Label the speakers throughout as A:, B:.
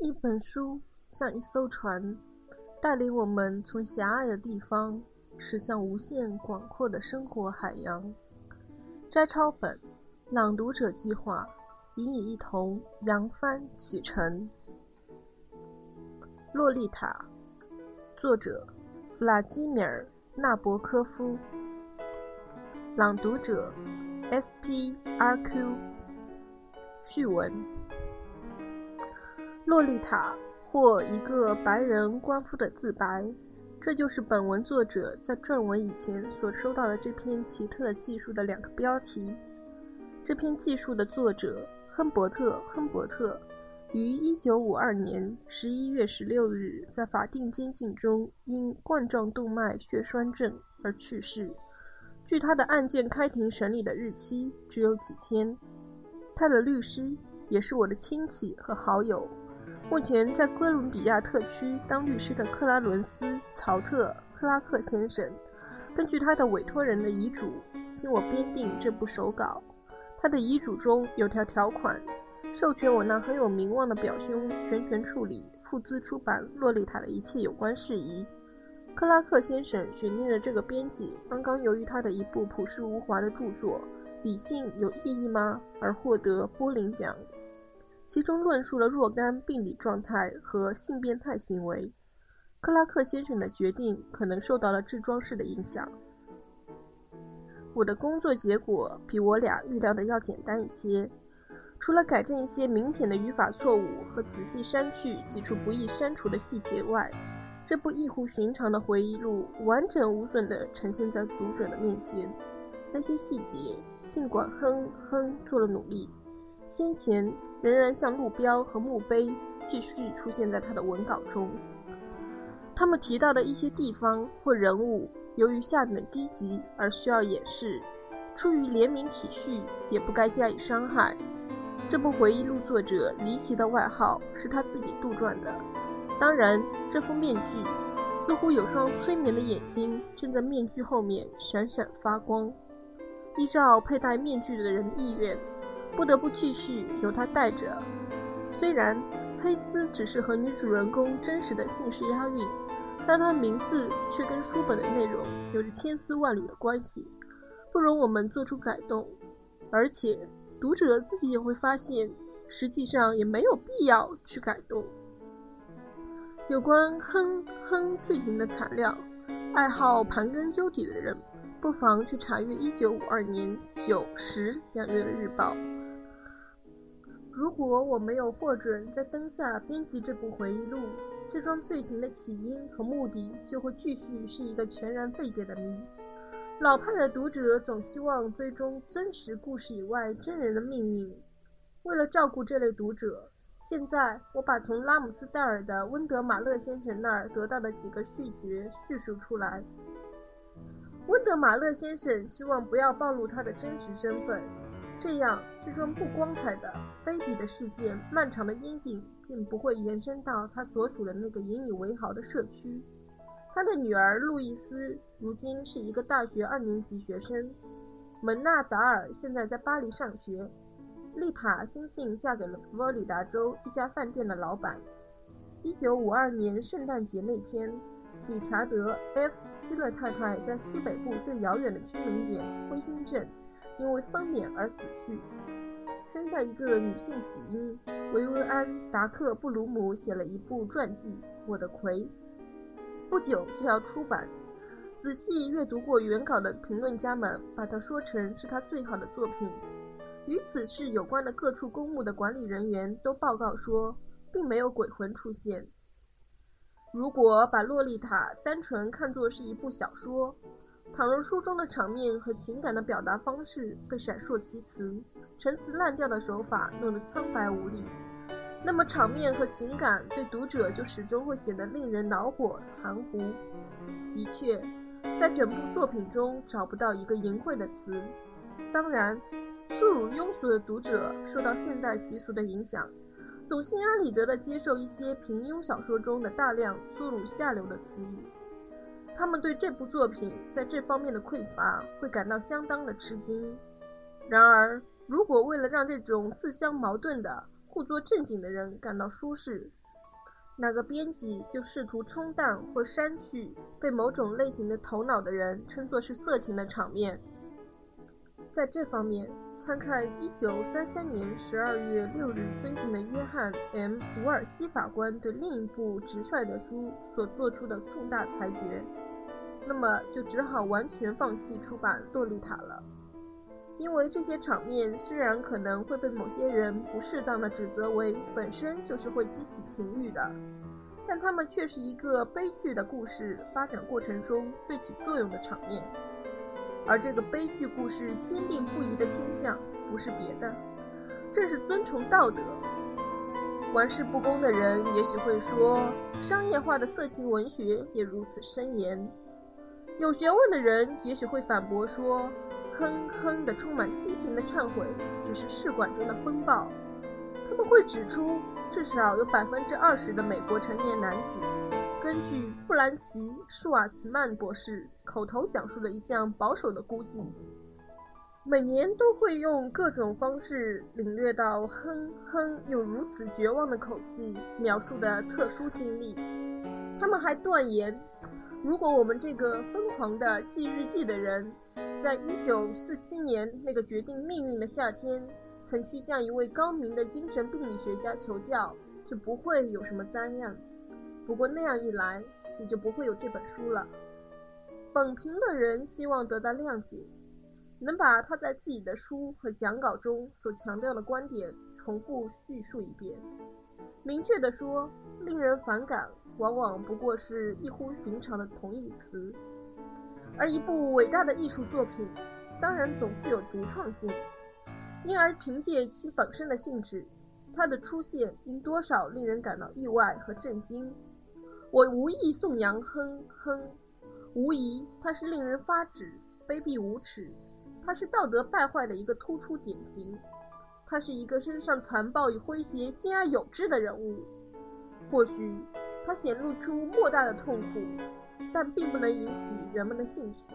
A: 一本书像一艘船，带领我们从狭隘的地方驶向无限广阔的生活海洋。摘抄本，朗读者计划与你一同扬帆启程。《洛丽塔》，作者弗拉基米尔·纳博科夫。朗读者：S.P.R.Q。序文。洛丽塔，或一个白人官夫的自白，这就是本文作者在撰文以前所收到的这篇奇特的记述的两个标题。这篇记述的作者亨伯特·亨伯特于1952年11月16日在法定监禁中因冠状动脉血栓症而去世。距他的案件开庭审理的日期只有几天。他的律师也是我的亲戚和好友。目前在哥伦比亚特区当律师的克拉伦斯·乔特·克拉克先生，根据他的委托人的遗嘱，请我编订这部手稿。他的遗嘱中有条条款，授权我那很有名望的表兄全权处理、付资出版《洛丽塔》的一切有关事宜。克拉克先生选定的这个编辑，刚刚由于他的一部朴实无华的著作《理性有意义吗》而获得波林奖。其中论述了若干病理状态和性变态行为。克拉克先生的决定可能受到了制装式的影响。我的工作结果比我俩预料的要简单一些，除了改正一些明显的语法错误和仔细删去几处不易删除的细节外，这部异乎寻常的回忆录完整无损地呈现在读者的面前。那些细节，尽管哼哼做了努力。先前仍然像路标和墓碑继续出现在他的文稿中。他们提到的一些地方或人物，由于下等低级而需要掩饰，出于怜悯体恤，也不该加以伤害。这部回忆录作者离奇的外号是他自己杜撰的。当然，这副面具似乎有双催眠的眼睛正在面具后面闪闪发光。依照佩戴面具的人的意愿。不得不继续由他带着。虽然黑兹只是和女主人公真实的姓氏押韵，但他的名字却跟书本的内容有着千丝万缕的关系，不容我们做出改动。而且读者自己也会发现，实际上也没有必要去改动。有关哼哼剧情的材料，爱好盘根究底的人不妨去查阅1952年九十两月的日报。如果我没有获准在灯下编辑这部回忆录，这桩罪行的起因和目的就会继续是一个全然费解的谜。老派的读者总希望追踪真实故事以外真人的命运。为了照顾这类读者，现在我把从拉姆斯戴尔的温德马勒先生那儿得到的几个续节叙述出来。温德马勒先生希望不要暴露他的真实身份。这样，这桩不光彩的、卑鄙的事件，漫长的阴影并不会延伸到他所属的那个引以为豪的社区。他的女儿路易斯如今是一个大学二年级学生，门纳达尔现在在巴黎上学，丽塔新近嫁给了佛罗里达州一家饭店的老板。一九五二年圣诞节那天，理查德 ·F· 希勒太太在西北部最遥远的居民点灰心镇。因为分娩而死去，生下一个女性死因。维维安·达克布鲁姆写了一部传记《我的葵》，不久就要出版。仔细阅读过原稿的评论家们把它说成是他最好的作品。与此事有关的各处公墓的管理人员都报告说，并没有鬼魂出现。如果把《洛丽塔》单纯看作是一部小说，倘若书中的场面和情感的表达方式被闪烁其词、陈词滥调的手法弄得苍白无力，那么场面和情感对读者就始终会显得令人恼火、含糊。的确，在整部作品中找不到一个淫秽的词。当然，粗鲁庸俗的读者受到现代习俗的影响，总心安理得地接受一些平庸小说中的大量粗鲁下流的词语。他们对这部作品在这方面的匮乏会感到相当的吃惊。然而，如果为了让这种自相矛盾的、故作正经的人感到舒适，哪个编辑就试图冲淡或删去被某种类型的头脑的人称作是色情的场面。在这方面，参看1933年12月6日尊敬的约翰 ·M· 伍尔西法官对另一部直率的书所做出的重大裁决，那么就只好完全放弃出版《洛丽塔》了。因为这些场面虽然可能会被某些人不适当的指责为本身就是会激起情欲的，但它们却是一个悲剧的故事发展过程中最起作用的场面。而这个悲剧故事坚定不移的倾向，不是别的，正是遵从道德。玩世不恭的人也许会说，商业化的色情文学也如此深言；有学问的人也许会反驳说。哼哼的充满激情的忏悔，只是试管中的风暴。他们会指出，至少有百分之二十的美国成年男子，根据布兰奇·舒瓦茨曼博士口头讲述的一项保守的估计，每年都会用各种方式领略到哼哼用如此绝望的口气描述的特殊经历。他们还断言，如果我们这个疯狂的记日记的人。在一九四七年那个决定命运的夏天，曾去向一位高明的精神病理学家求教，就不会有什么灾难。不过那样一来，也就不会有这本书了。本评的人希望得到谅解，能把他在自己的书和讲稿中所强调的观点重复叙述一遍。明确地说，令人反感往往不过是异乎寻常的同义词。而一部伟大的艺术作品，当然总具有独创性，因而凭借其本身的性质，它的出现应多少令人感到意外和震惊。我无意颂扬哼哼，无疑它是令人发指、卑鄙无耻，它是道德败坏的一个突出典型，它是一个身上残暴与诙谐兼而有之的人物。或许他显露出莫大的痛苦。但并不能引起人们的兴趣。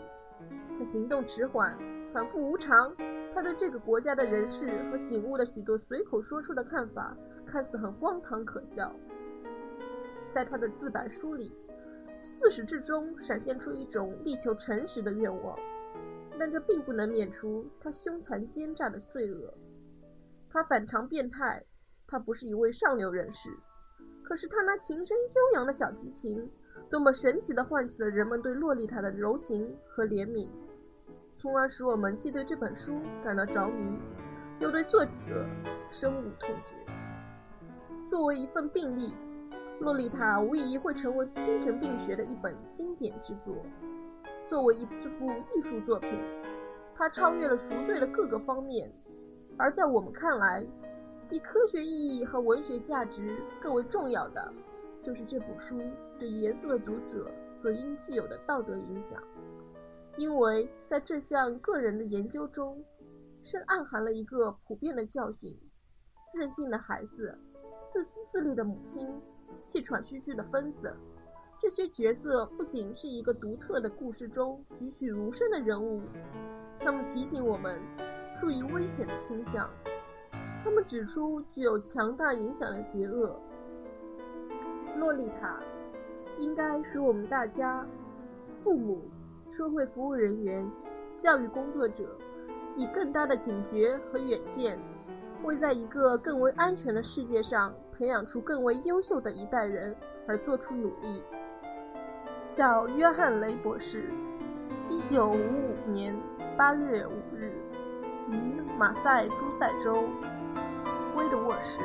A: 他行动迟缓，反复无常。他对这个国家的人事和景物的许多随口说出的看法，看似很荒唐可笑。在他的自白书里，自始至终闪现出一种力求诚实的愿望，但这并不能免除他凶残奸诈的罪恶。他反常变态，他不是一位上流人士，可是他那琴声悠扬的小提琴。多么神奇地唤起了人们对洛丽塔的柔情和怜悯，从而使我们既对这本书感到着迷，又对作者深恶痛绝。作为一份病例，《洛丽塔》无疑会成为精神病学的一本经典之作。作为一部艺术作品，它超越了赎罪的各个方面，而在我们看来，比科学意义和文学价值更为重要的。就是这部书对严肃的读者所应具有的道德影响，因为在这项个人的研究中，深暗含了一个普遍的教训：任性的孩子、自私自利的母亲、气喘吁吁的疯子，这些角色不仅是一个独特的故事中栩栩如生的人物，他们提醒我们注意危险的倾向，他们指出具有强大影响的邪恶。洛丽塔应该使我们大家、父母、社会服务人员、教育工作者以更大的警觉和远见，为在一个更为安全的世界上培养出更为优秀的一代人而做出努力。小约翰·雷博士，一九五五年八月五日，于马赛诸塞州灰的卧室。